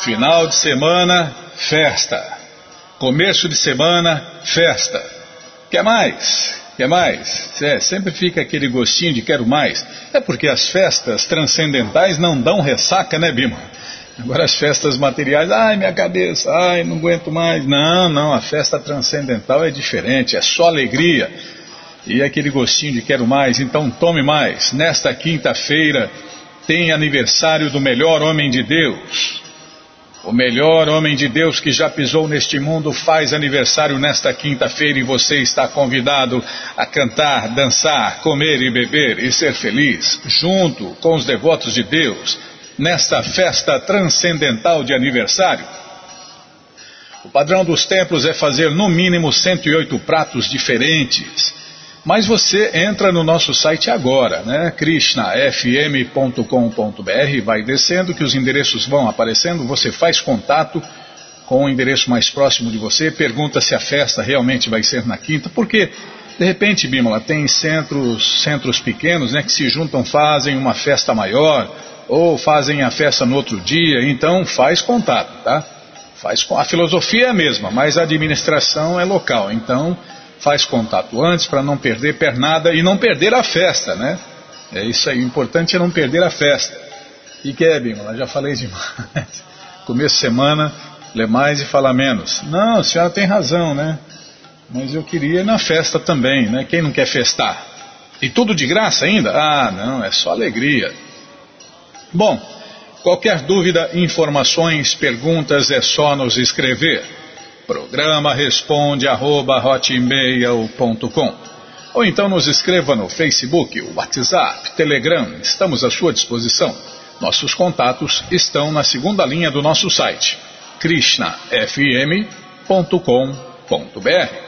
Final de semana, festa. Começo de semana, festa. Quer mais? Quer mais? É, sempre fica aquele gostinho de quero mais. É porque as festas transcendentais não dão ressaca, né, Bima? Agora as festas materiais, ai minha cabeça, ai não aguento mais. Não, não, a festa transcendental é diferente, é só alegria. E aquele gostinho de quero mais, então tome mais. Nesta quinta-feira tem aniversário do melhor homem de Deus. O melhor homem de Deus que já pisou neste mundo faz aniversário nesta quinta-feira e você está convidado a cantar, dançar, comer e beber e ser feliz, junto com os devotos de Deus, nesta festa transcendental de aniversário. O padrão dos templos é fazer no mínimo 108 pratos diferentes. Mas você entra no nosso site agora, né? krishnafm.com.br, vai descendo que os endereços vão aparecendo, você faz contato com o endereço mais próximo de você, pergunta se a festa realmente vai ser na quinta, porque de repente, Bímola, tem centros, centros pequenos né, que se juntam, fazem uma festa maior, ou fazem a festa no outro dia, então faz contato, tá? Faz, a filosofia é a mesma, mas a administração é local, então faz contato antes para não perder pernada e não perder a festa, né? É isso aí, o importante é não perder a festa. E Kevin, eu já falei demais. Começo de semana, lê mais e fala menos. Não, a senhora tem razão, né? Mas eu queria ir na festa também, né? Quem não quer festar? E tudo de graça ainda? Ah, não, é só alegria. Bom, qualquer dúvida, informações, perguntas é só nos escrever. Programa responde arroba hotmail.com ou então nos escreva no Facebook, WhatsApp, Telegram, estamos à sua disposição. Nossos contatos estão na segunda linha do nosso site, krishnafm.com.br.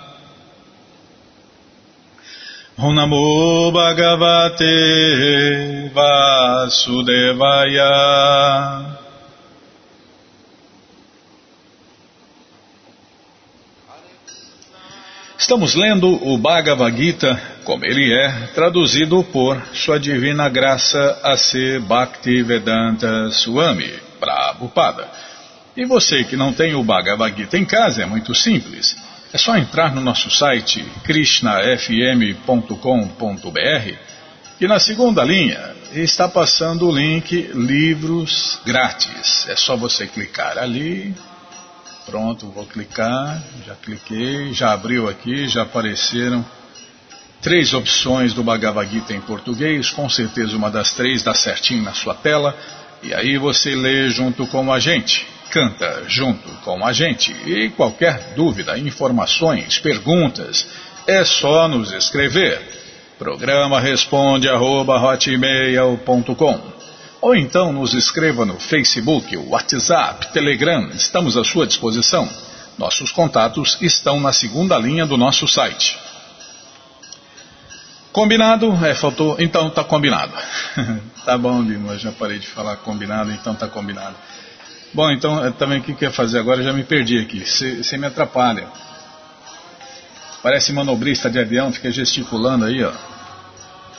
Om Bhagavate Vasudevaya. Estamos lendo o Bhagavad Gita como ele é, traduzido por Sua Divina Graça A.C. Bhaktivedanta Swami, Prabhupada. E você que não tem o Bhagavad Gita em casa, é muito simples. É só entrar no nosso site krishnafm.com.br e na segunda linha está passando o link Livros Grátis. É só você clicar ali. Pronto, vou clicar. Já cliquei, já abriu aqui, já apareceram três opções do Bhagavad Gita em português. Com certeza uma das três dá certinho na sua tela. E aí você lê junto com a gente canta junto com a gente. E qualquer dúvida, informações, perguntas, é só nos escrever. Programa responde arroba, ou então nos escreva no Facebook, WhatsApp, Telegram, estamos à sua disposição. Nossos contatos estão na segunda linha do nosso site. Combinado? É, faltou. Então tá combinado. tá bom, Lino, já parei de falar combinado, então tá combinado. Bom, então eh, também o que ia fazer agora? Eu já me perdi aqui. Você me atrapalha. Parece manobrista de avião, fica gesticulando aí, ó.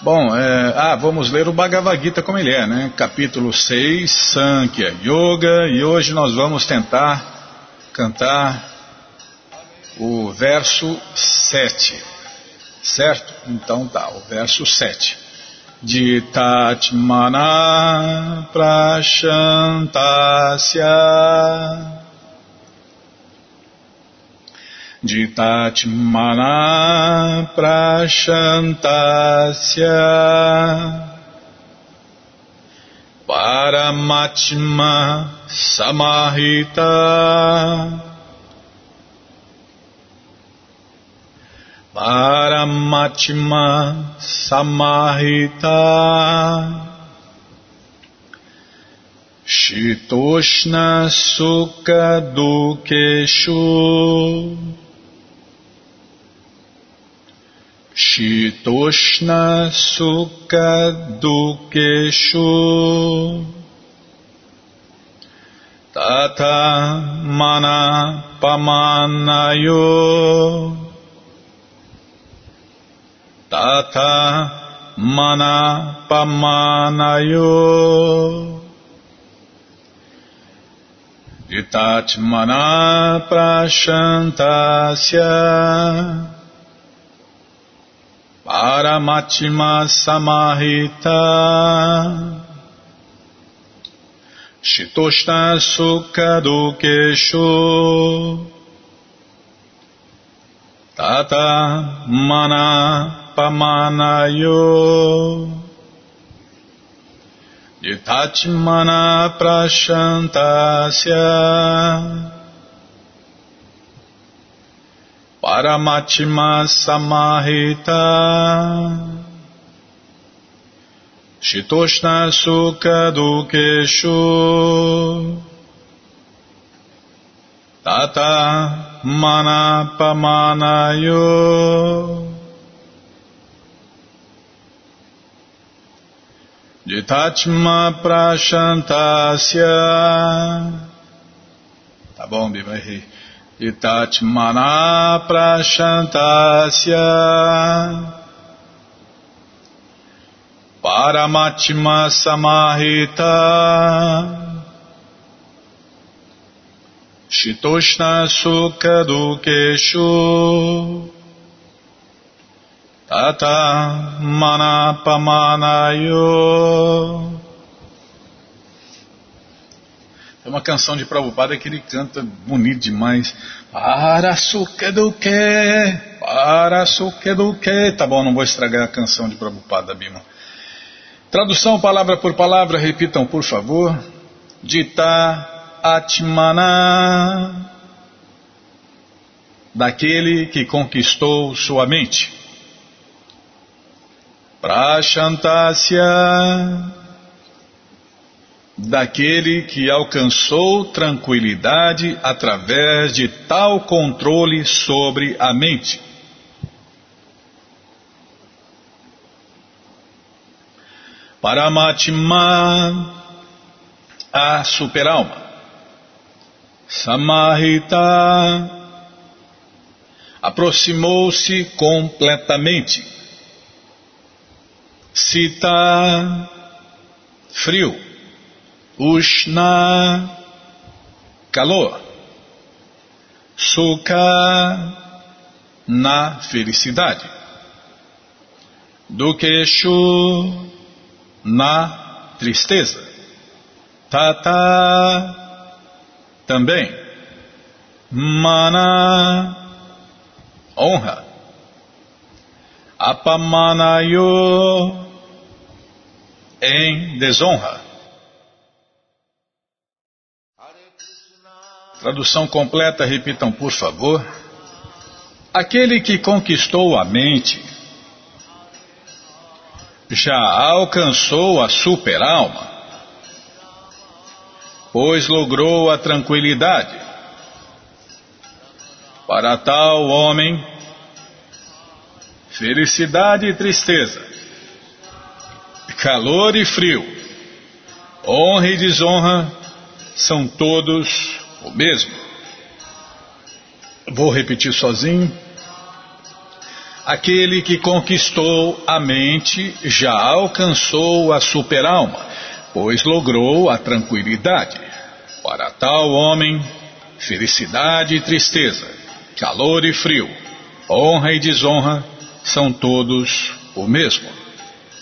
Bom, é, ah, vamos ler o Bhagavad Gita como ele é, né? Capítulo 6, Sankhya Yoga, e hoje nós vamos tentar cantar o verso 7, certo? Então tá, o verso 7. Jitatmana prashantasya Jitatmana Prashantasya Paramatma Samahita Paramatma Samahita. Shitoshna Sukha Dukeshu. Shitoshna Sukha Dukeshu. Tata Mana Pamanayo Tata Mana Pamanayo Itatmana Prashantasya Paramatima Samahita Shitoshna Sukha Dukeshu Tata Mana Pamanayo. Yitachmana Prashantasya. Paramachima Samahita. Shitoshna Sukha Dukeshu Tata Mana Ditatma Prashantasya. Tá bom, Bima, errei. Ditatmana Prashantasya. Paramatma Samahita. Shitoshna Sukha Dukeshu. Tata Manapamanayo. É uma canção de Prabhupada que ele canta bonito demais. Para do que? Para do que? Tá bom, não vou estragar a canção de Prabhupada, Bima. Tradução palavra por palavra, repitam por favor. Dita Atmana. Daquele que conquistou sua mente. Prashantasya, daquele que alcançou tranquilidade através de tal controle sobre a mente. Paramatma, a superalma. Samahita, aproximou-se completamente Sita, frio. Ushna, calor. Sukha, na felicidade. Dukeshu, na tristeza. Tata, também. Mana, honra. Apamanayo, em desonra. Tradução completa, repitam por favor. Aquele que conquistou a mente já alcançou a superalma, pois logrou a tranquilidade. Para tal homem, felicidade e tristeza calor e frio, honra e desonra são todos o mesmo. Vou repetir sozinho. Aquele que conquistou a mente já alcançou a superalma, pois logrou a tranquilidade. Para tal homem, felicidade e tristeza, calor e frio, honra e desonra são todos o mesmo.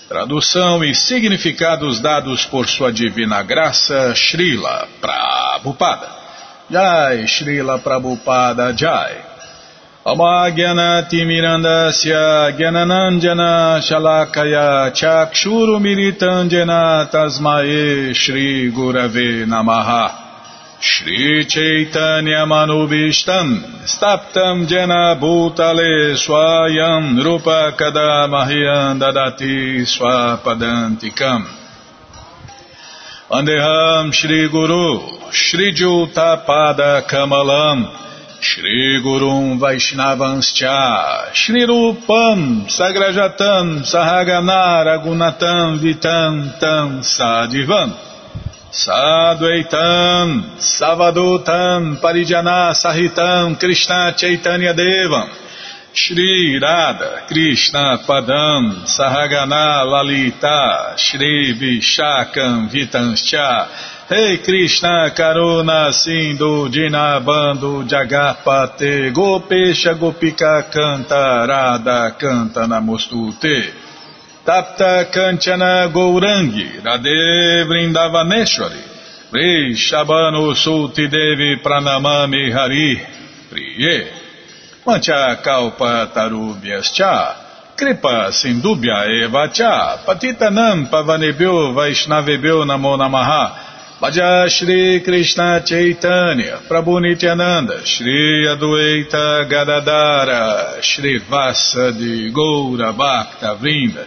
Tradução e significados dados por sua divina graça, Srila Prabhupada. Jai, Srila Prabhupada Jai. Gyananandjana Shalakaya Chakshurumiritanjana Tasmae Shri Gurave Namaha Shri Chaitanya Manubishtam Staptam Jena Bhutale Swayam Rupa Kadamahyam Dadati Swapadantikam. Andeham Shri Guru Shri Jutapada Kamalam Shri Gurum Vaishnavanscha Shri Rupam Sagrajatam Sahaganar Agunatam Vitam Tam Sadivam Sadvaitam Savadutam Parijana Sahitam Krishna Chaitanya Devam Shri Radha Krishna Padam Sahagana Lalita Shri Vishakam Vitanscha hey Krishna Karuna Sindhu Dinabando Jagapate Gopesha Gopika Canta Radha Canta Namostute Tapta Kanchana Gourangi Radhe Vrindavaneshwari Rei Shabano Sulti Devi Pranamami Hari Priye Mancha Kalpa Tarubhyascha Kripa Sindubhya Eva Cha Patitanam Pavanebhyo Vaishnavebhyo Namo Namaha Bhaja Shri Krishna Chaitanya, Prabhu Nityananda, Shri Adueita Gadadara, Shri Vasa de Goura Bhakta Vrinda,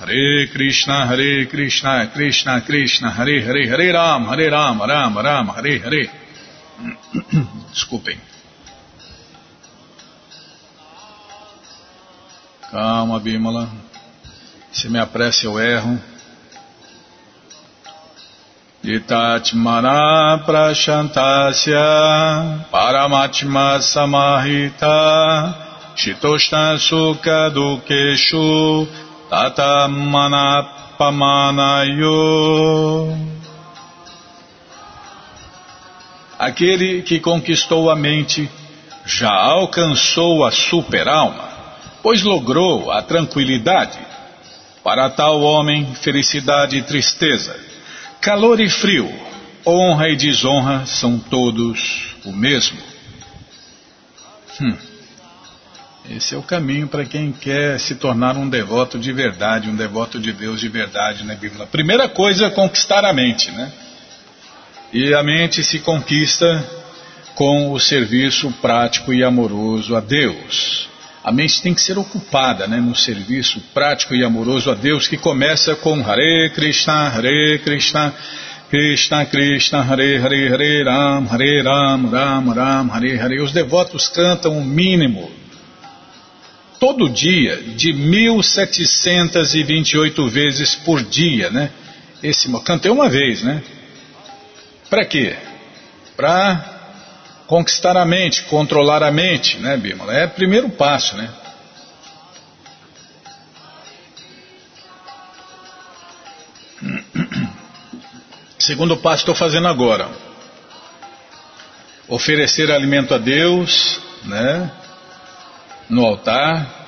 Hare Krishna, Hare Krishna, Krishna Krishna, Hare Hare, Hare Ram, Hare Ram, Ram Ram, Hare Hare. Desculpem. Calma, Bímola. Se me apresse eu erro. Itatmana prashantasya paramatma samahita shitoshna sukha dukeshu tatamana pamanayo Aquele que conquistou a mente já alcançou a super-alma, pois logrou a tranquilidade. Para tal homem, felicidade e tristeza Calor e frio, honra e desonra são todos o mesmo. Hum. Esse é o caminho para quem quer se tornar um devoto de verdade, um devoto de Deus de verdade na Bíblia. Primeira coisa é conquistar a mente, né? E a mente se conquista com o serviço prático e amoroso a Deus. A mente tem que ser ocupada né, no serviço prático e amoroso a Deus, que começa com Hare Krishna, Hare Krishna, Krishna Krishna, Hare Hare, Hare Ram, Hare Ram, Ram Ram, Hare Hare. Os devotos cantam o mínimo, todo dia, de 1728 vezes por dia, né? Esse, cantei uma vez, né? Para quê? Para conquistar a mente, controlar a mente, né, Bímola? É o primeiro passo, né? Segundo passo estou fazendo agora. Oferecer alimento a Deus, né? No altar.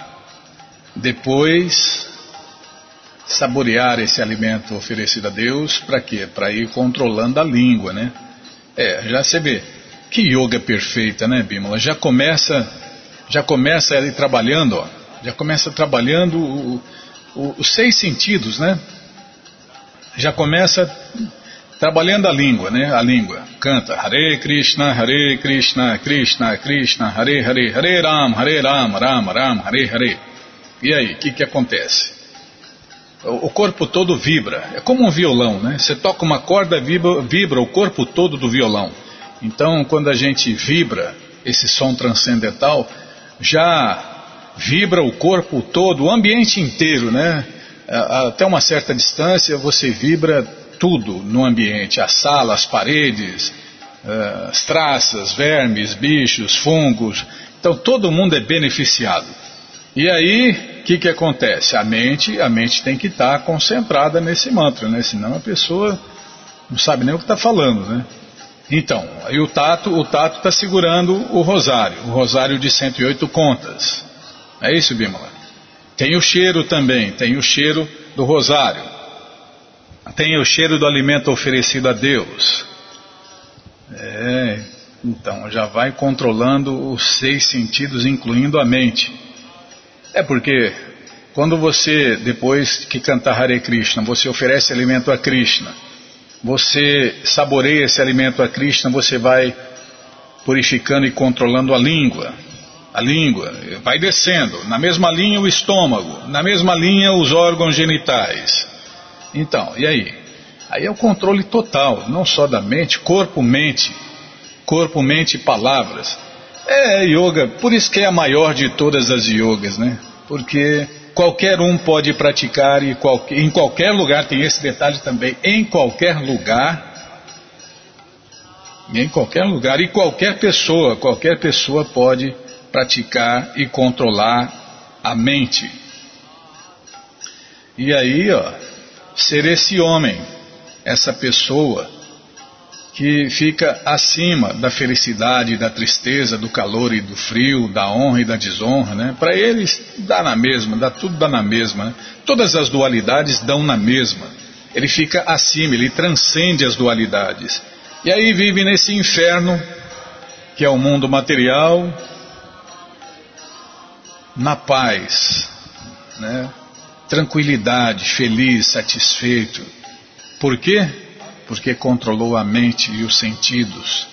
Depois saborear esse alimento oferecido a Deus, para quê? Para ir controlando a língua, né? É, já você vê, que yoga perfeita, né, Bimala? Já começa, já começa ali trabalhando, ó, já começa trabalhando o, o, os seis sentidos, né? Já começa trabalhando a língua, né? A língua. Canta Hare Krishna, Hare Krishna, Krishna Krishna, Hare Hare, Hare Ram, Hare Ram, Ram Ram, Hare Hare. E aí, o que, que acontece? O corpo todo vibra. É como um violão, né? Você toca uma corda, vibra, vibra o corpo todo do violão. Então, quando a gente vibra esse som transcendental, já vibra o corpo todo, o ambiente inteiro, né? Até uma certa distância você vibra tudo no ambiente, a sala, as paredes, eh, as traças, vermes, bichos, fungos. Então todo mundo é beneficiado. E aí, o que, que acontece? A mente, a mente tem que estar tá concentrada nesse mantra, né? Senão a pessoa não sabe nem o que está falando, né? Então, aí o tato, o tato está segurando o rosário, o rosário de 108 contas. É isso, Bimala? Tem o cheiro também, tem o cheiro do rosário. Tem o cheiro do alimento oferecido a Deus. É, então já vai controlando os seis sentidos, incluindo a mente. É porque quando você, depois que cantar Hare Krishna, você oferece alimento a Krishna, você saboreia esse alimento a Krishna, você vai purificando e controlando a língua. A língua vai descendo, na mesma linha o estômago, na mesma linha os órgãos genitais. Então, e aí? Aí é o controle total, não só da mente, corpo, mente, corpo, mente e palavras. É yoga, por isso que é a maior de todas as yogas, né? Porque qualquer um pode praticar e em qualquer lugar, tem esse detalhe também, em qualquer lugar, em qualquer lugar, e qualquer pessoa, qualquer pessoa pode praticar e controlar a mente. E aí, ó, ser esse homem, essa pessoa que fica acima da felicidade, da tristeza, do calor e do frio, da honra e da desonra, né? Para eles dá na mesma, dá tudo dá na mesma, né? Todas as dualidades dão na mesma. Ele fica acima, ele transcende as dualidades. E aí vive nesse inferno que é o mundo material, na paz, né? Tranquilidade, feliz, satisfeito. Por quê? Porque controlou a mente e os sentidos.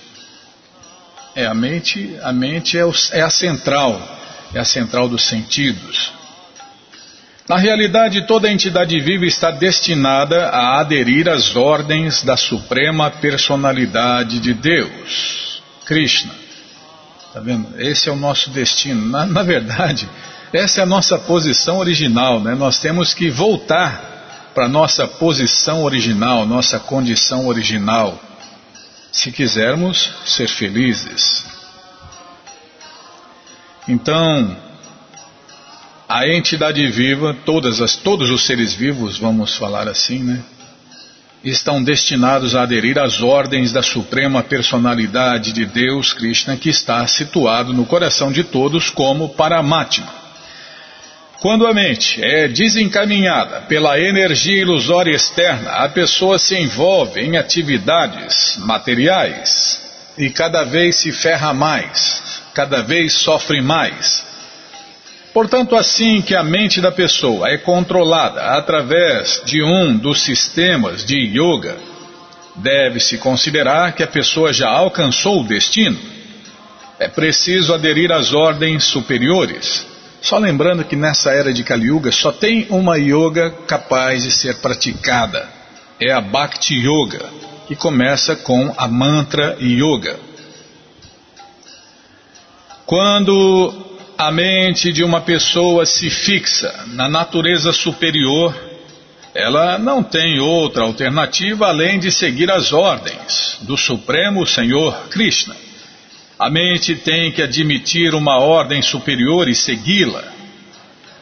É a mente, a mente é, o, é a central, é a central dos sentidos. Na realidade, toda entidade viva está destinada a aderir às ordens da suprema personalidade de Deus, Krishna. Tá vendo? Esse é o nosso destino. Na, na verdade, essa é a nossa posição original, né? Nós temos que voltar para a nossa posição original, nossa condição original, se quisermos ser felizes. Então, a entidade viva, todas as, todos os seres vivos, vamos falar assim, né? estão destinados a aderir às ordens da Suprema Personalidade de Deus, Krishna, que está situado no coração de todos como Paramatma. Quando a mente é desencaminhada pela energia ilusória externa, a pessoa se envolve em atividades materiais e cada vez se ferra mais, cada vez sofre mais. Portanto, assim que a mente da pessoa é controlada através de um dos sistemas de yoga, deve-se considerar que a pessoa já alcançou o destino. É preciso aderir às ordens superiores só lembrando que nessa era de Kali Yuga só tem uma yoga capaz de ser praticada. É a Bhakti Yoga, que começa com a Mantra Yoga. Quando a mente de uma pessoa se fixa na natureza superior, ela não tem outra alternativa além de seguir as ordens do Supremo Senhor Krishna. A mente tem que admitir uma ordem superior e segui-la.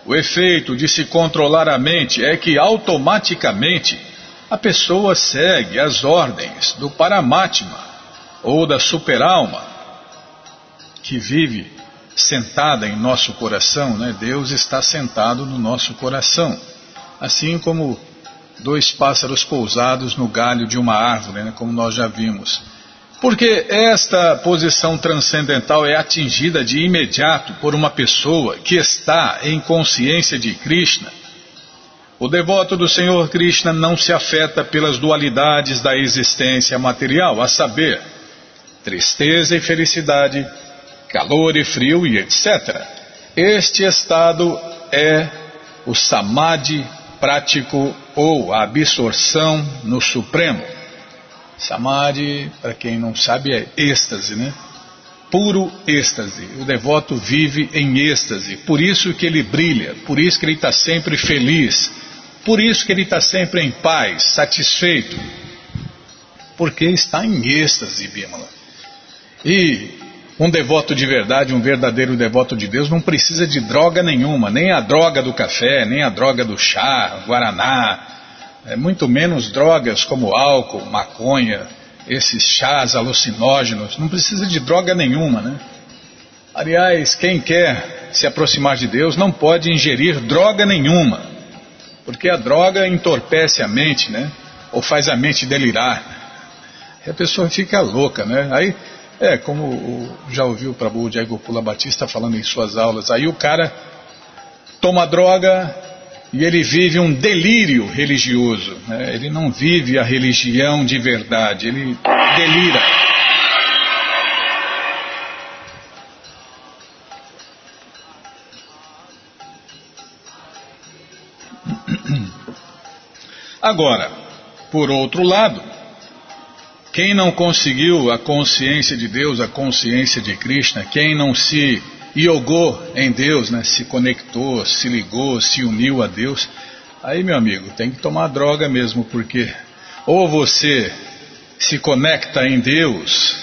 O efeito de se controlar a mente é que automaticamente a pessoa segue as ordens do Paramatma ou da superalma que vive sentada em nosso coração, né? Deus está sentado no nosso coração, assim como dois pássaros pousados no galho de uma árvore, né? como nós já vimos. Porque esta posição transcendental é atingida de imediato por uma pessoa que está em consciência de Krishna. O devoto do Senhor Krishna não se afeta pelas dualidades da existência material, a saber, tristeza e felicidade, calor e frio e etc. Este estado é o samadhi prático ou a absorção no Supremo. Samadhi, para quem não sabe, é êxtase, né? Puro êxtase. O devoto vive em êxtase. Por isso que ele brilha, por isso que ele está sempre feliz, por isso que ele está sempre em paz, satisfeito. Porque está em êxtase, Bimala. E Um devoto de verdade, um verdadeiro devoto de Deus, não precisa de droga nenhuma, nem a droga do café, nem a droga do chá, guaraná, é, muito menos drogas como álcool, maconha, esses chás alucinógenos, não precisa de droga nenhuma, né? Aliás, quem quer se aproximar de Deus não pode ingerir droga nenhuma, porque a droga entorpece a mente, né? Ou faz a mente delirar. E a pessoa fica louca, né? Aí, é, como já ouviu o Prabhu Diego Pula Batista falando em suas aulas, aí o cara toma droga e ele vive um delírio religioso. Né? Ele não vive a religião de verdade, ele delira. Agora, por outro lado, quem não conseguiu a consciência de Deus, a consciência de Krishna, quem não se iogou em Deus, né, se conectou, se ligou, se uniu a Deus, aí, meu amigo, tem que tomar droga mesmo, porque ou você se conecta em Deus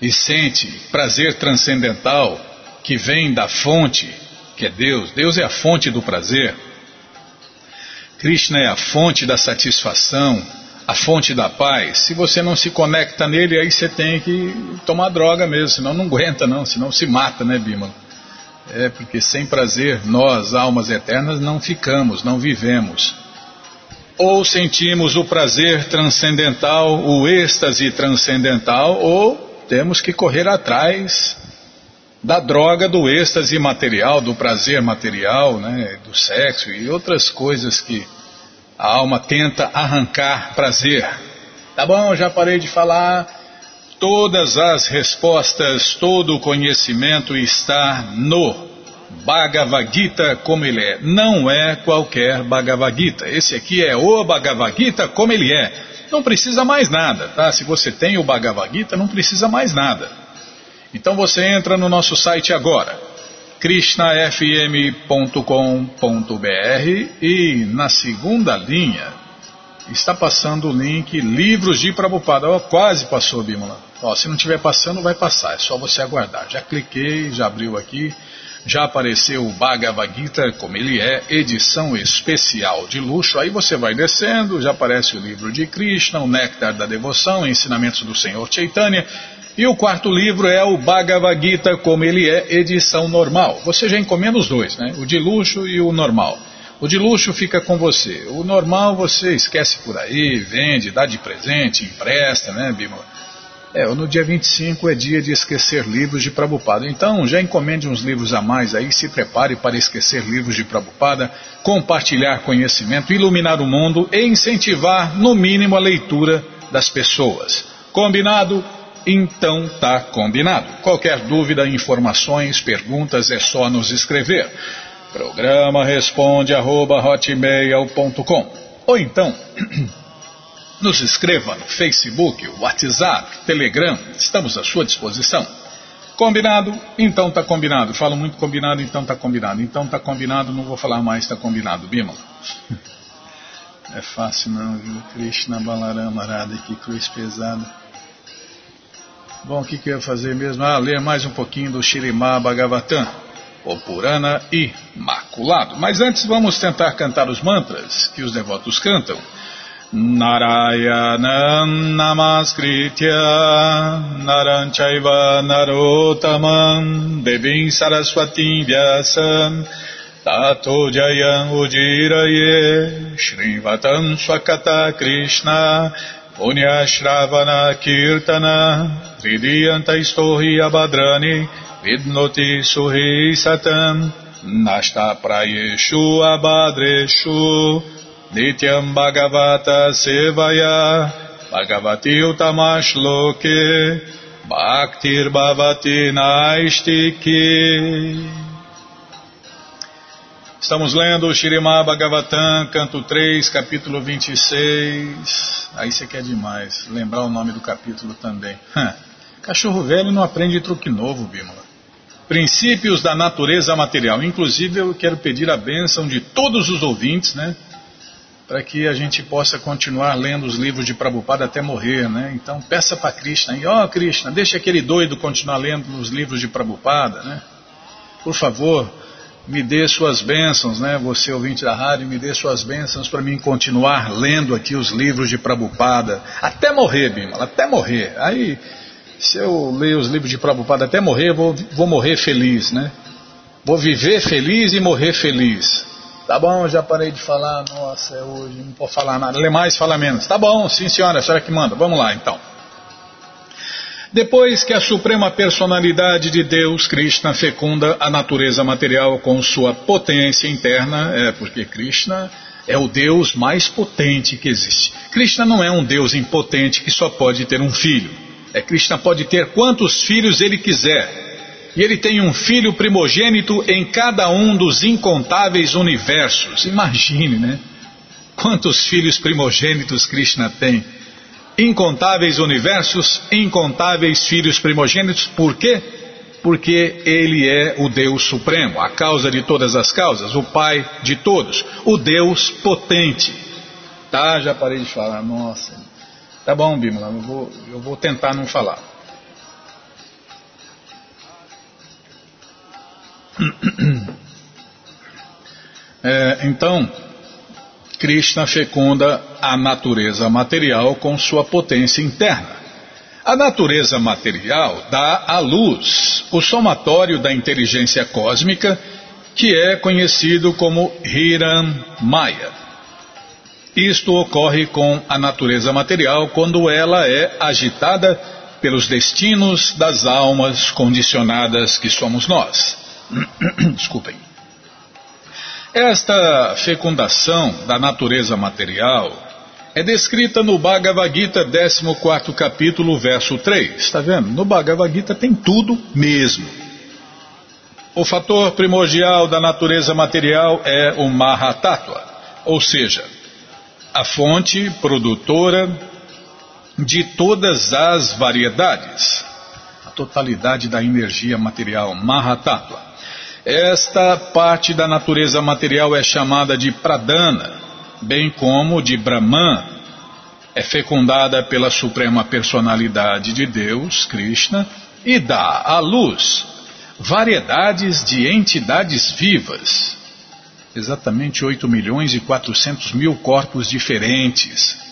e sente prazer transcendental que vem da fonte, que é Deus, Deus é a fonte do prazer, Krishna é a fonte da satisfação, a fonte da paz. Se você não se conecta nele, aí você tem que tomar droga mesmo, senão não aguenta não, senão se mata, né, Bima? É porque sem prazer nós, almas eternas, não ficamos, não vivemos. Ou sentimos o prazer transcendental, o êxtase transcendental, ou temos que correr atrás da droga do êxtase material, do prazer material, né, do sexo e outras coisas que a alma tenta arrancar prazer. Tá bom, já parei de falar. Todas as respostas, todo o conhecimento está no Bhagavad Gita como ele é. Não é qualquer Bhagavad Gita. Esse aqui é o Bhagavad Gita como ele é. Não precisa mais nada, tá? Se você tem o Bhagavad Gita, não precisa mais nada. Então você entra no nosso site agora, krishnafm.com.br e na segunda linha está passando o link Livros de Prabhupada. Oh, quase passou, Bimala. Oh, se não estiver passando, vai passar, é só você aguardar. Já cliquei, já abriu aqui, já apareceu o Bhagavad Gita, como ele é, edição especial de luxo. Aí você vai descendo, já aparece o livro de Krishna, o Néctar da Devoção, Ensinamentos do Senhor Chaitanya e o quarto livro é o Bhagavad Gita, como ele é, edição normal. Você já encomenda os dois, né? O de luxo e o normal. O de luxo fica com você. O normal você esquece por aí, vende, dá de presente, empresta, né, Bima? É, no dia 25 é dia de esquecer livros de Prabhupada. Então, já encomende uns livros a mais aí, se prepare para esquecer livros de Prabhupada, compartilhar conhecimento, iluminar o mundo e incentivar, no mínimo, a leitura das pessoas. Combinado? Então tá combinado. Qualquer dúvida, informações, perguntas é só nos escrever. Programa responde arroba, Ou então nos escreva no Facebook, WhatsApp, Telegram. Estamos à sua disposição. Combinado? Então tá combinado. Falo muito combinado, então tá combinado. Então tá combinado, não vou falar mais, tá combinado. Bima. É fácil não, viu? Krishna Balarama Radha, que cruz pesada. Bom, o que, que eu ia fazer mesmo? Ah, ler mais um pouquinho do Shirimá Bhagavatam, o Purana Imaculado. Mas antes vamos tentar cantar os mantras que os devotos cantam. Narayanam Namaskritya Naranchaiva Narotamam Devim Saraswatim Vyasam Tato Jayam Ujiraye Shrivatam Swakata Krishna Punyashravana Kirtana Vidiyanta Istohi Abhadrani Vidnoti Suhi Satam Nasta Prayeshu Abhadreshu Nityam Bhagavata Sevaya Bhagavati Utamash Loke Bhaktir Bhavati Naistiki Estamos lendo o Shirimá Bhagavatam, canto 3, capítulo 26. Aí você quer demais, lembrar o nome do capítulo também. Cachorro velho não aprende truque novo, Bímola. Princípios da natureza material. Inclusive, eu quero pedir a bênção de todos os ouvintes, né? para que a gente possa continuar lendo os livros de Prabhupada até morrer, né? Então peça para Krishna, ó oh, Krishna, deixa aquele doido continuar lendo os livros de Prabhupada, né? Por favor, me dê suas bênçãos, né? Você ouvinte da rádio, me dê suas bênçãos para mim continuar lendo aqui os livros de Prabhupada até morrer, Bimala, até morrer. Aí, se eu ler os livros de Prabhupada até morrer, vou, vou morrer feliz, né? Vou viver feliz e morrer feliz. Tá bom, já parei de falar. Nossa, é hoje, não vou falar nada. Lê mais, fala menos. Tá bom, sim senhora, a senhora que manda. Vamos lá então. Depois que a suprema personalidade de Deus, Krishna, fecunda a natureza material com sua potência interna, é porque Krishna é o Deus mais potente que existe. Krishna não é um Deus impotente que só pode ter um filho. É Krishna pode ter quantos filhos ele quiser e ele tem um filho primogênito em cada um dos incontáveis universos. Imagine, né? Quantos filhos primogênitos Krishna tem? Incontáveis universos, incontáveis filhos primogênitos. Por quê? Porque ele é o Deus Supremo, a causa de todas as causas, o Pai de todos, o Deus potente. Tá, já parei de falar. Nossa. Tá bom, Bimala, eu vou, eu vou tentar não falar. É, então, Krishna fecunda a natureza material com sua potência interna. A natureza material dá à luz o somatório da inteligência cósmica, que é conhecido como Hiran Maya. Isto ocorre com a natureza material quando ela é agitada pelos destinos das almas condicionadas que somos nós. Desculpem. Esta fecundação da natureza material é descrita no Bhagavad Gita, 14 capítulo, verso 3. Está vendo? No Bhagavad Gita tem tudo mesmo. O fator primordial da natureza material é o Mahatattva, ou seja, a fonte produtora de todas as variedades, a totalidade da energia material, Mahatattva. Esta parte da natureza material é chamada de pradana, bem como de Brahman. É fecundada pela suprema personalidade de Deus, Krishna, e dá à luz variedades de entidades vivas. Exatamente 8 milhões e 400 mil corpos diferentes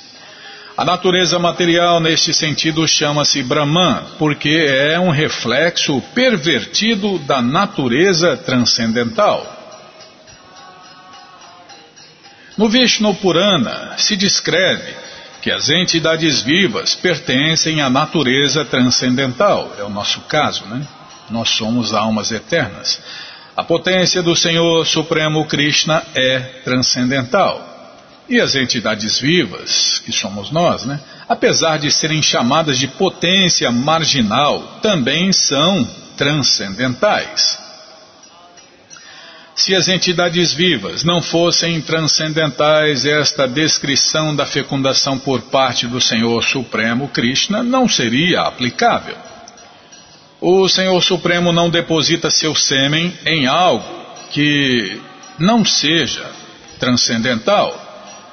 a natureza material, neste sentido, chama-se Brahman, porque é um reflexo pervertido da natureza transcendental. No Vishnu Purana se descreve que as entidades vivas pertencem à natureza transcendental. É o nosso caso, né? Nós somos almas eternas. A potência do Senhor Supremo Krishna é transcendental. E as entidades vivas, que somos nós, né, apesar de serem chamadas de potência marginal, também são transcendentais. Se as entidades vivas não fossem transcendentais, esta descrição da fecundação por parte do Senhor Supremo Krishna não seria aplicável. O Senhor Supremo não deposita seu sêmen em algo que não seja transcendental.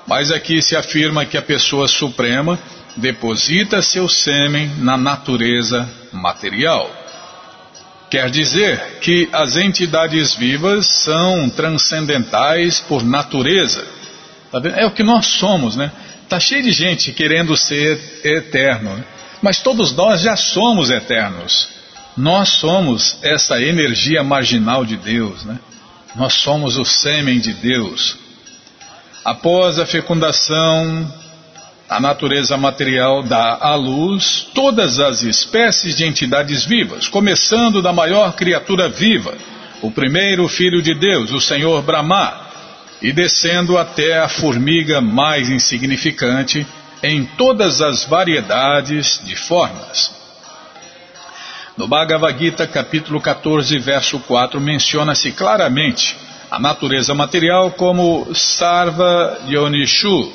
Mas aqui se afirma que a pessoa suprema deposita seu sêmen na natureza material. Quer dizer que as entidades vivas são transcendentais por natureza. Tá é o que nós somos, né? Tá cheio de gente querendo ser eterno, né? mas todos nós já somos eternos. Nós somos essa energia marginal de Deus, né? Nós somos o sêmen de Deus. Após a fecundação, a natureza material dá à luz todas as espécies de entidades vivas, começando da maior criatura viva, o primeiro filho de Deus, o Senhor Brahma, e descendo até a formiga mais insignificante em todas as variedades de formas. No Bhagavad Gita, capítulo 14, verso 4, menciona-se claramente a natureza material como Sarva Yonishu.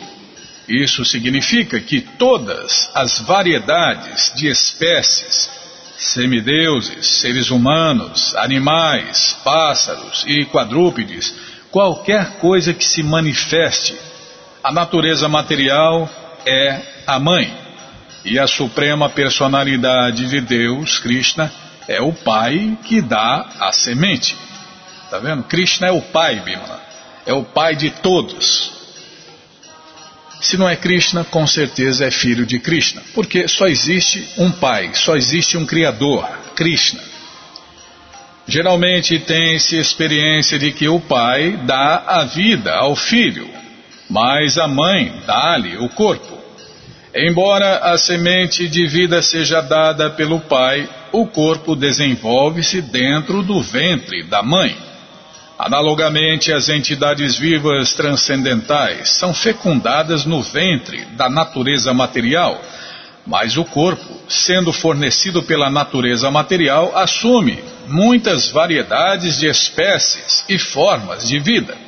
Isso significa que todas as variedades de espécies, semideuses, seres humanos, animais, pássaros e quadrúpedes, qualquer coisa que se manifeste A natureza material é a mãe. E a suprema personalidade de Deus, Krishna, é o pai que dá a semente. Tá vendo? Krishna é o pai, Bimala. É o pai de todos. Se não é Krishna, com certeza é filho de Krishna. Porque só existe um pai, só existe um Criador, Krishna. Geralmente tem-se experiência de que o pai dá a vida ao filho, mas a mãe dá-lhe o corpo. Embora a semente de vida seja dada pelo pai, o corpo desenvolve-se dentro do ventre da mãe. Analogamente, as entidades vivas transcendentais são fecundadas no ventre da natureza material, mas o corpo, sendo fornecido pela natureza material, assume muitas variedades de espécies e formas de vida.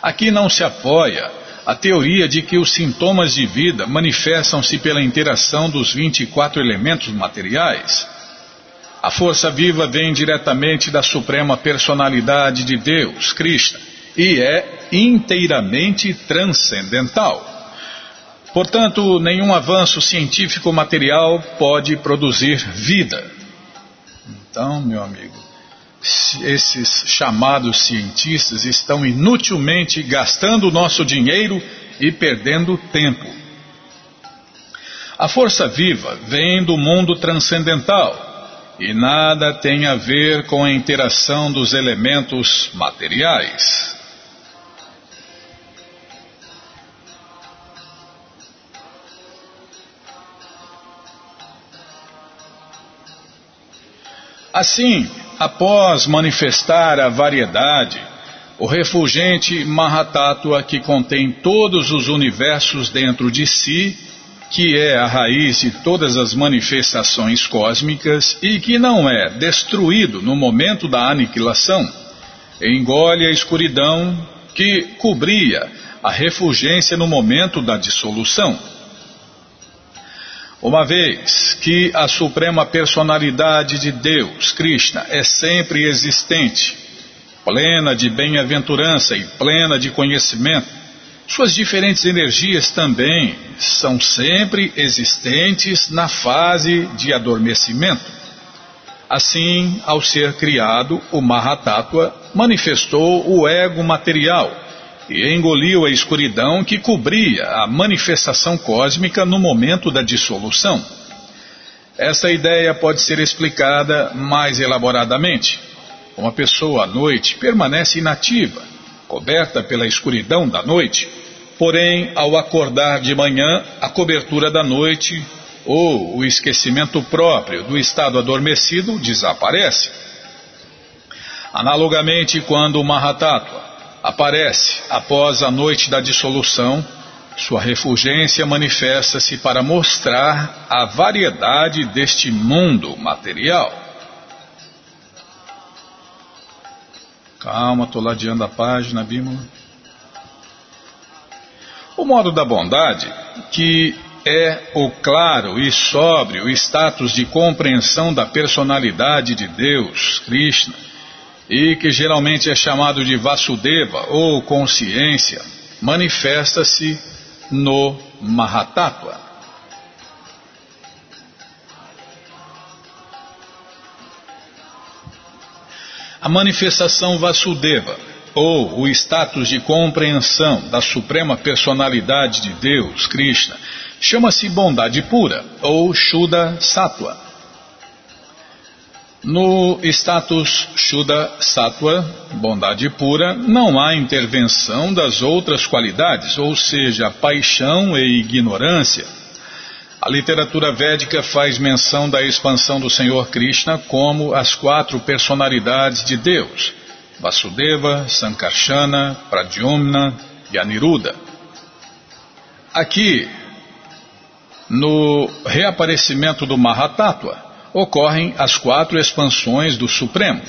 Aqui não se apoia a teoria de que os sintomas de vida manifestam-se pela interação dos 24 elementos materiais. A força viva vem diretamente da suprema personalidade de Deus, Krishna, e é inteiramente transcendental. Portanto, nenhum avanço científico material pode produzir vida. Então, meu amigo, esses chamados cientistas estão inutilmente gastando o nosso dinheiro e perdendo tempo. A força viva vem do mundo transcendental e nada tem a ver com a interação dos elementos materiais. Assim, após manifestar a variedade, o refulgente Mahatattva que contém todos os universos dentro de si, que é a raiz de todas as manifestações cósmicas e que não é destruído no momento da aniquilação, engole a escuridão que cobria a refulgência no momento da dissolução. Uma vez que a suprema personalidade de Deus, Krishna, é sempre existente, plena de bem-aventurança e plena de conhecimento, suas diferentes energias também são sempre existentes na fase de adormecimento. Assim, ao ser criado, o Mahatattva manifestou o ego material e engoliu a escuridão que cobria a manifestação cósmica no momento da dissolução. Esta ideia pode ser explicada mais elaboradamente. Uma pessoa à noite permanece inativa, coberta pela escuridão da noite, porém, ao acordar de manhã, a cobertura da noite ou o esquecimento próprio do estado adormecido desaparece. Analogamente, quando o Mahatattva aparece após a noite da dissolução, sua refulgência manifesta-se para mostrar a variedade deste mundo material. Calma, estou ladeando a página, Bímola. O modo da bondade, que é o claro e sóbrio status de compreensão da personalidade de Deus, Krishna, e que geralmente é chamado de Vasudeva ou consciência, manifesta-se no Mahatattva. A manifestação Vasudeva, ou o status de compreensão da suprema personalidade de Deus, Krishna, chama-se bondade pura, ou Shuddha Sattva. No status Shuddha Sattva, bondade pura, não há intervenção das outras qualidades, ou seja, paixão e ignorância. A literatura védica faz menção da expansão do Senhor Krishna como as quatro personalidades de Deus: Vasudeva, Sankarsana, Pradyumna e Aniruddha. Aqui, no reaparecimento do Mahatattva, ocorrem as quatro expansões do Supremo.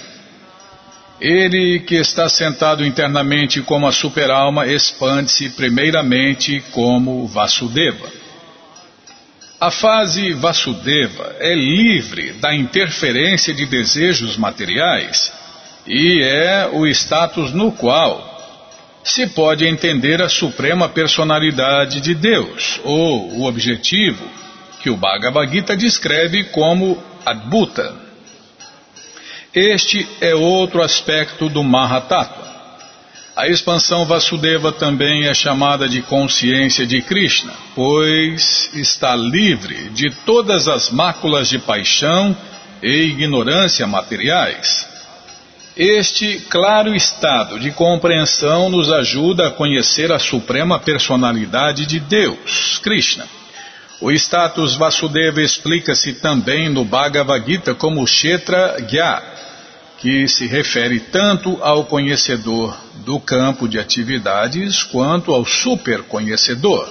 Ele que está sentado internamente como a superalma expande-se primeiramente como Vasudeva. A fase Vasudeva é livre da interferência de desejos materiais e é o status no qual se pode entender a suprema personalidade de Deus, ou o objetivo, que o Bhagavad Gita descreve como Adbhuta. Este é outro aspecto do Mahatattva. A expansão Vasudeva também é chamada de consciência de Krishna, pois está livre de todas as máculas de paixão e ignorância materiais. Este claro estado de compreensão nos ajuda a conhecer a suprema personalidade de Deus, Krishna. O status Vasudeva explica-se também no Bhagavad Gita como Kshetra Gya, que se refere tanto ao conhecedor do campo de atividades quanto ao superconhecedor.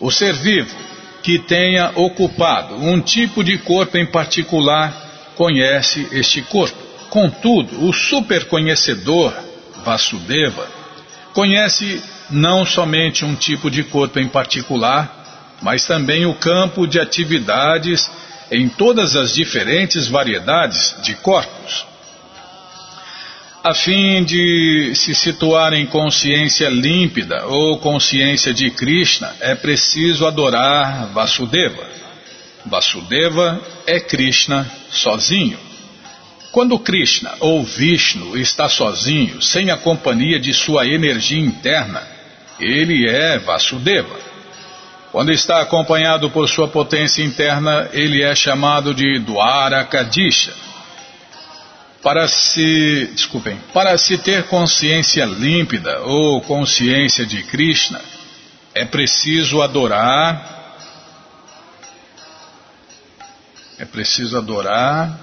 O ser vivo que tenha ocupado um tipo de corpo em particular conhece este corpo. Contudo, o superconhecedor, Vasudeva, conhece não somente um tipo de corpo em particular, mas também o campo de atividades em todas as diferentes variedades de corpos. A fim de se situar em consciência límpida ou consciência de Krishna, é preciso adorar Vasudeva. Vasudeva é Krishna sozinho. Quando Krishna ou Vishnu está sozinho, sem a companhia de sua energia interna, ele é Vasudeva. Quando está acompanhado por sua potência interna, ele é chamado de Dwarakadisha. Para se, desculpem, para se ter consciência límpida ou consciência de Krishna, é preciso adorar, é preciso adorar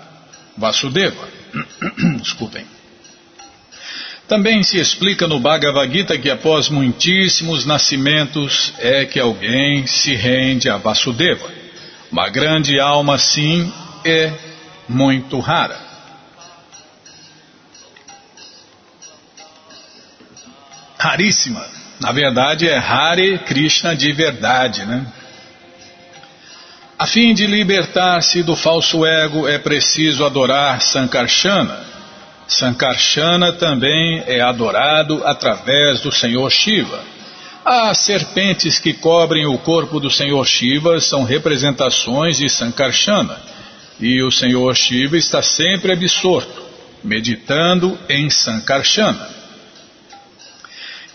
Vasudeva. Desculpem. Também se explica no Bhagavad Gita que após muitíssimos nascimentos é que alguém se rende a Vasudeva. Uma grande alma, sim, é muito rara. Raríssima. Na verdade, é Hare Krishna de verdade, né? A fim de libertar-se do falso ego, é preciso adorar Sankarsana Sankarsana também é adorado através do Senhor Shiva. As serpentes que cobrem o corpo do Senhor Shiva são representações de Sankarsana, e o Senhor Shiva está sempre absorto, meditando em Sankarsana.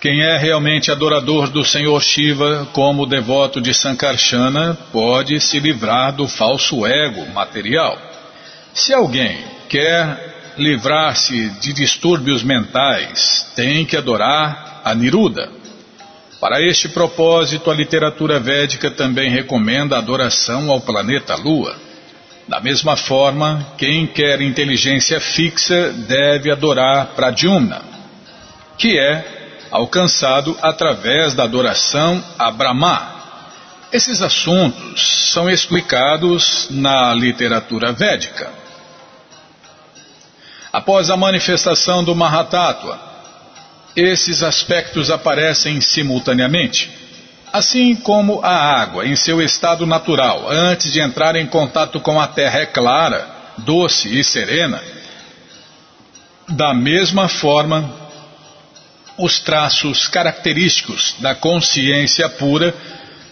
Quem é realmente adorador do Senhor Shiva, como devoto de Sankarsana, pode se livrar do falso ego material. Se alguém quer livrar-se de distúrbios mentais, tem que adorar a Niruda. Para este propósito, a literatura védica também recomenda a adoração ao planeta Lua. Da mesma forma, quem quer inteligência fixa deve adorar Pradyumna, que é alcançado através da adoração a Brahma. Esses assuntos são explicados na literatura védica após a manifestação do Mahatattva. Esses aspectos aparecem simultaneamente. Assim como a água, em seu estado natural, antes de entrar em contato com a terra, é clara, doce e serena, da mesma forma, os traços característicos da consciência pura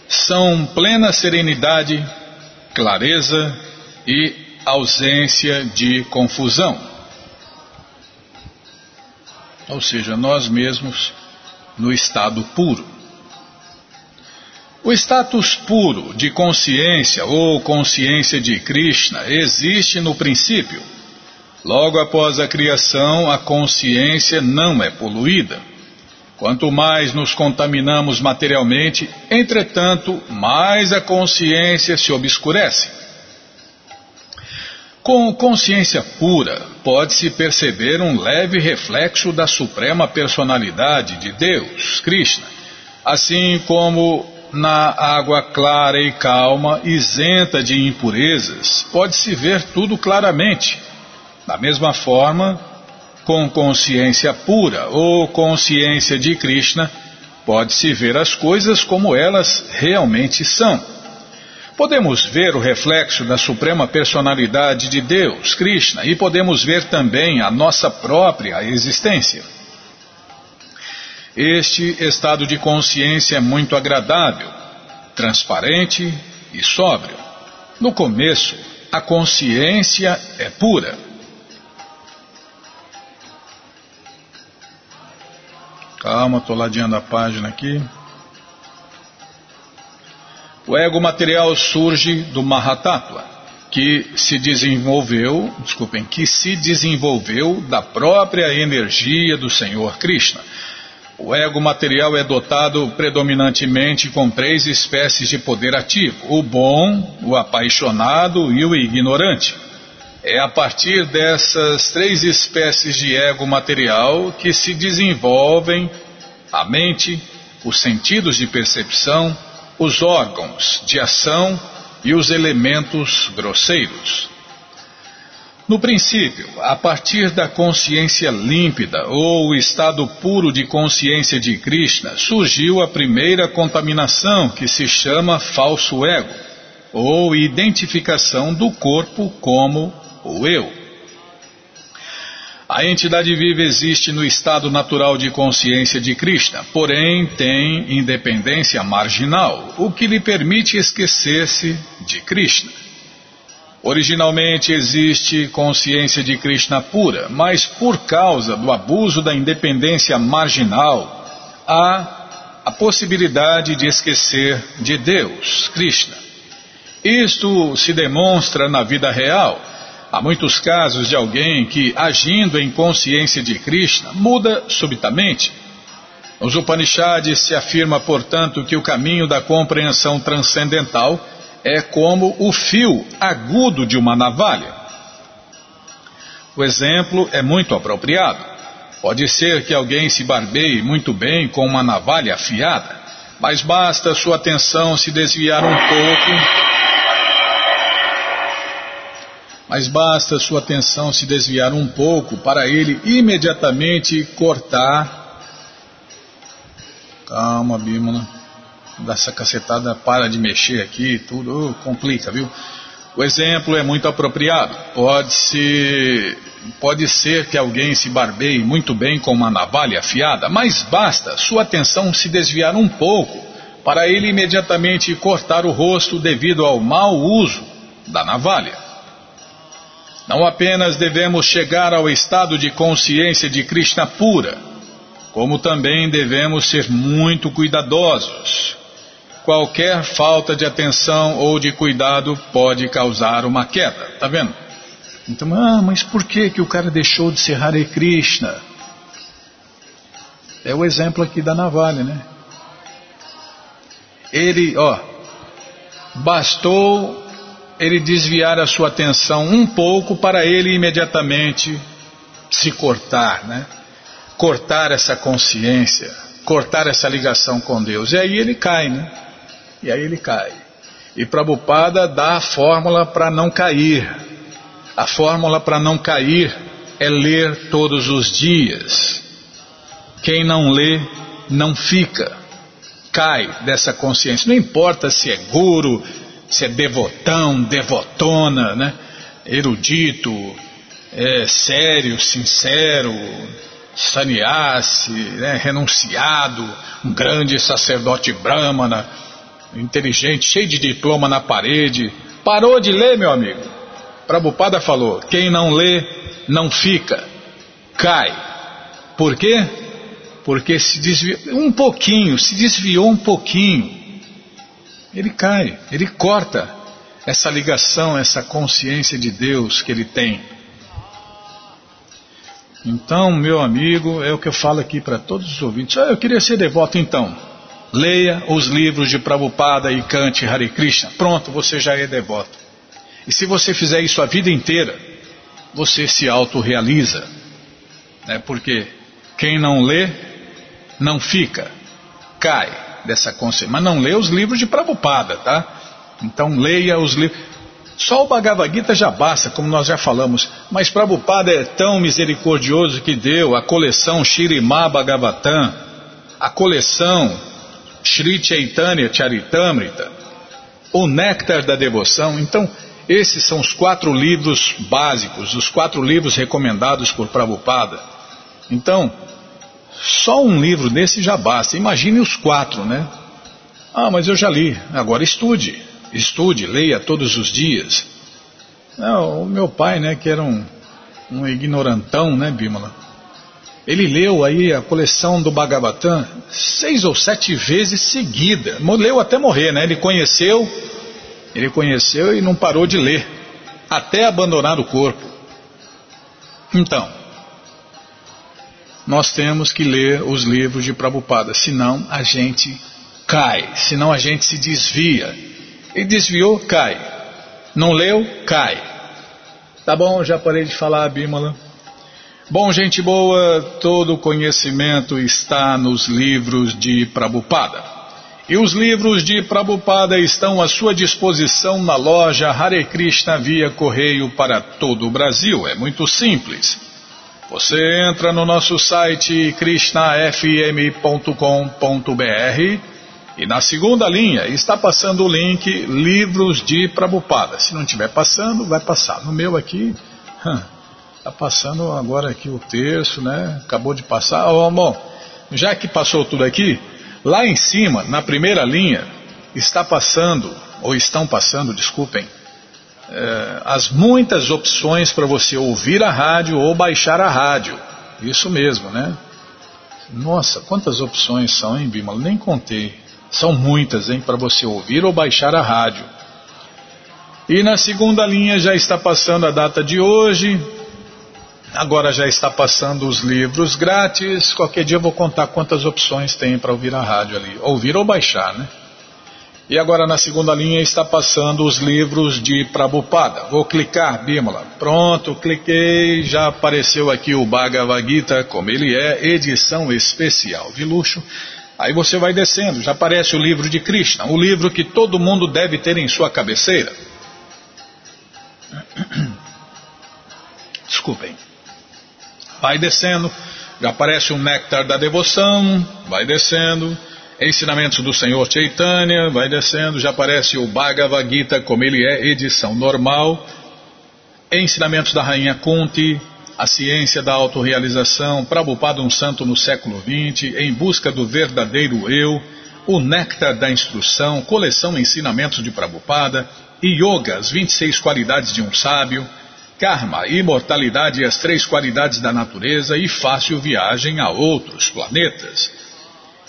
são plena serenidade, clareza e ausência de confusão ou seja, nós mesmos no estado puro. O status puro de consciência ou consciência de Krishna existe no princípio. Logo após a criação, a consciência não é poluída. Quanto mais nos contaminamos materialmente, entretanto, mais a consciência se obscurece. Com consciência pura, pode-se perceber um leve reflexo da suprema personalidade de Deus, Krishna, assim como na água clara e calma, isenta de impurezas, pode-se ver tudo claramente. Da mesma forma, com consciência pura ou consciência de Krishna, pode-se ver as coisas como elas realmente são. Podemos ver o reflexo da suprema personalidade de Deus, Krishna, e podemos ver também a nossa própria existência. Este estado de consciência é muito agradável, transparente e sóbrio. No começo, a consciência é pura. Calma, estou ladeando a página aqui. O ego material surge do Mahatattva, que se desenvolveu, desculpem, que se desenvolveu da própria energia do Senhor Krishna. O ego material é dotado predominantemente com três espécies de poder ativo: o bom, o apaixonado e o ignorante. É a partir dessas três espécies de ego material que se desenvolvem a mente, os sentidos de percepção, os órgãos de ação e os elementos grosseiros. No princípio, a partir da consciência límpida ou estado puro de consciência de Krishna, surgiu a primeira contaminação que se chama falso ego, ou identificação do corpo como o eu. A entidade viva existe no estado natural de consciência de Krishna, porém tem independência marginal, o que lhe permite esquecer-se de Krishna. Originalmente existe consciência de Krishna pura, mas por causa do abuso da independência marginal, há a possibilidade de esquecer de Deus, Krishna. Isto se demonstra na vida real Há muitos casos de alguém que, agindo em consciência de Krishna, muda subitamente. Nos Upanishads se afirma, portanto, que o caminho da compreensão transcendental é como o fio agudo de uma navalha. O exemplo é muito apropriado. Pode ser que alguém se barbeie muito bem com uma navalha afiada, mas basta sua atenção se desviar um pouco mas basta sua atenção se desviar um pouco para ele imediatamente cortar. Calma, Bímola. Dessa cacetada para de mexer aqui, tudo oh, complica, viu? O exemplo é muito apropriado. Pode ser, pode ser que alguém se barbeie muito bem com uma navalha afiada, mas basta sua atenção se desviar um pouco para ele imediatamente cortar o rosto devido ao mau uso da navalha. Não apenas devemos chegar ao estado de consciência de Krishna pura, como também devemos ser muito cuidadosos. Qualquer falta de atenção ou de cuidado pode causar uma queda, tá vendo? Então, ah, mas por que que o cara deixou de ser Hare Krishna? É o exemplo aqui da navalha, né? Ele, ó, bastou ele desviar a sua atenção um pouco para ele imediatamente se cortar, né? Cortar essa consciência, cortar essa ligação com Deus. E aí ele cai, né? E aí ele cai. E Prabhupada dá a fórmula para não cair. A fórmula para não cair é ler todos os dias. Quem não lê, não fica. Cai dessa consciência. Não importa se é guru, se é devotão, devotona, né? erudito, é, sério, sincero, sannyasi, né? renunciado, um grande sacerdote brahmana, inteligente, cheio de diploma na parede. Parou de ler, meu amigo. Prabhupada falou: quem não lê, não fica, cai. Por quê? Porque se desviou um pouquinho, se desviou um pouquinho ele cai, ele corta essa ligação, essa consciência de Deus que ele tem. Então, meu amigo, é o que eu falo aqui para todos os ouvintes. Ah, eu queria ser devoto, então. Leia os livros de Prabhupada e cante Hare Krishna. Pronto, você já é devoto. E se você fizer isso a vida inteira, você se autorrealiza. Né? Porque quem não lê, não fica, cai dessa consciência. Mas não lê os livros de Prabhupada, tá? Então leia os livros. Só o Bhagavad Gita já basta, como nós já falamos. Mas Prabhupada é tão misericordioso que deu a coleção Shirimá Bhagavatam, a coleção Sri Chaitanya Charitamrita, o Néctar da Devoção. Então, esses são os quatro livros básicos, os quatro livros recomendados por Prabhupada. Então, só um livro desse já basta. Imagine os quatro, né? Ah, mas eu já li. Agora estude. Estude, leia todos os dias. Não, o meu pai, né, que era um, um ignorantão, né, Bímola? Ele leu aí a coleção do Bhagavatam seis ou sete vezes seguida. Leu até morrer, né? Ele conheceu, ele conheceu e não parou de ler, até abandonar o corpo. Então, nós temos que ler os livros de Prabhupada, senão a gente cai, senão a gente se desvia. E desviou, cai. Não leu, cai. Tá bom, já parei de falar, Bímola. Bom, gente boa, todo conhecimento está nos livros de Prabhupada. E os livros de Prabhupada estão à sua disposição na loja Hare Krishna via correio para todo o Brasil. É muito simples. Você entra no nosso site krishnafm.com.br e na segunda linha está passando o link Livros de Prabhupada. Se não estiver passando, vai passar. No meu aqui, está passando agora aqui o terço, né? Acabou de passar. Oh, bom, já que passou tudo aqui, lá em cima, na primeira linha, está passando, ou estão passando, desculpem, é, as muitas opções para você ouvir a rádio ou baixar a rádio. Isso mesmo, né? Nossa, quantas opções são, hein, Bima? Nem contei. São muitas, hein, para você ouvir ou baixar a rádio. E na segunda linha já está passando a data de hoje. Agora já está passando os livros grátis. Qualquer dia eu vou contar quantas opções tem para ouvir a rádio ali. Ouvir ou baixar, né? E agora na segunda linha está passando os livros de Prabhupada. Vou clicar, Bímola. Pronto, cliquei, já apareceu aqui o Bhagavad Gita, como ele é, edição especial de luxo. Aí você vai descendo, já aparece o livro de Krishna, o livro que todo mundo deve ter em sua cabeceira. Desculpem. Vai descendo, já aparece o Néctar da Devoção, vai descendo Ensinamentos do Senhor Chaitanya, vai descendo, já aparece o Bhagavad Gita como ele é, edição normal. Ensinamentos da Rainha Kunti, a ciência da autorrealização, Prabhupada um santo no século XX, em busca do verdadeiro eu, o Néctar da Instrução, coleção Ensinamentos de Prabhupada, Yoga, as 26 qualidades de um sábio, Karma, imortalidade e as três qualidades da natureza e fácil viagem a outros planetas.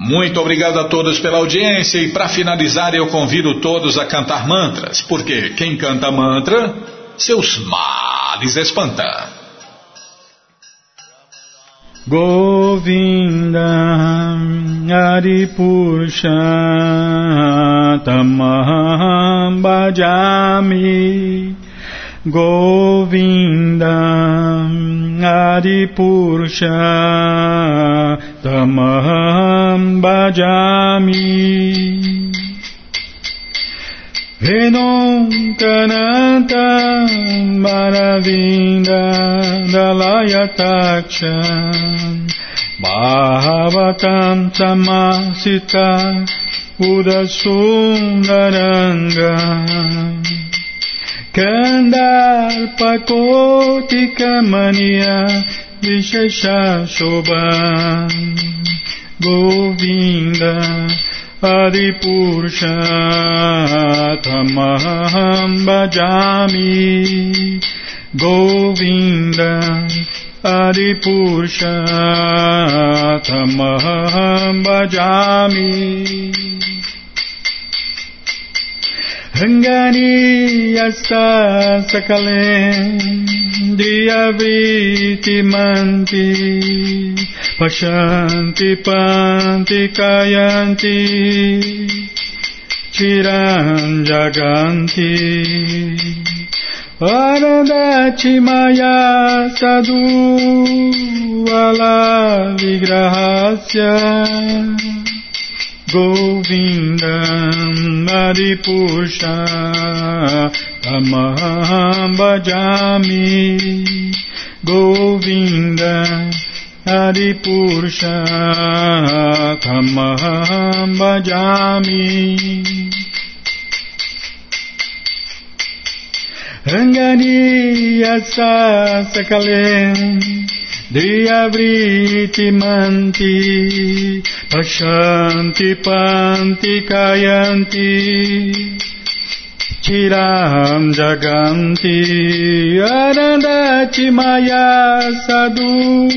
Muito obrigado a todos pela audiência e para finalizar eu convido todos a cantar mantras, porque quem canta mantra, seus males espanta. Govinda Aripurusha Tamaham Bhajami Govinda Adipurusha Tamaham Bhajami Venom Kananta Maravinda Dalayataksha Bhavatam Samasita Udasundaranga Kandarpakotikamania Vishesha Shobha Govinda Adipurusha Tamaham Bhajami Govinda Adipurusha Tamaham Bhajami शृङ्गारीयसा सकलेन्द्रियवृतिमन्ति पशन्ति पान्ति कायन्ति चिरम् जगन्ति वरदचि मया सदूवला विग्रहस्य Govindam Maripusha Tamaham Bhajami Govinda Adipusha Tamaham Bhajami Rangani Asa Diyavriti manti Pashanti panti kayanti Chiram jaganti Arandati maya sadhu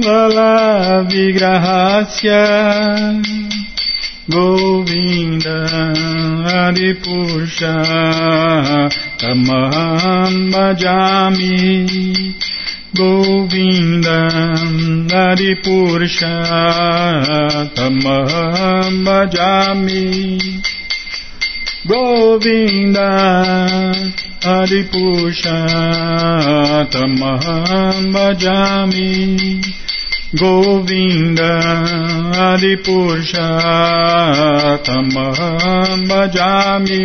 Vala vigrahasya Govinda Adipusha Tamam bhajami Govinda Nari Purushottam Bhajami Govinda Hari Purushottam Bhajami Govinda Hari Purushottam Bhajami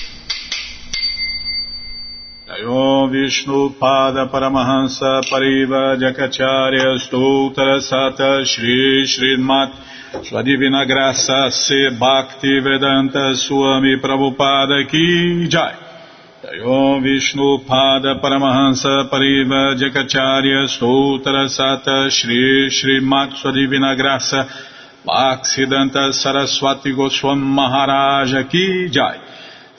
Om Vishnu Pada Paramahansa Pariva Jakacharya Stoutra Sata Shri Srimat Sua Divina Graça Se Bhakti Vedanta Swami Prabhupada Ki Jai. Om Vishnu Pada Paramahansa Pariva Jakacharya Stoutra Sata Shri Srimat Sua Divina Graça Bhaksidanta Saraswati Goswam Maharaja Ki Jai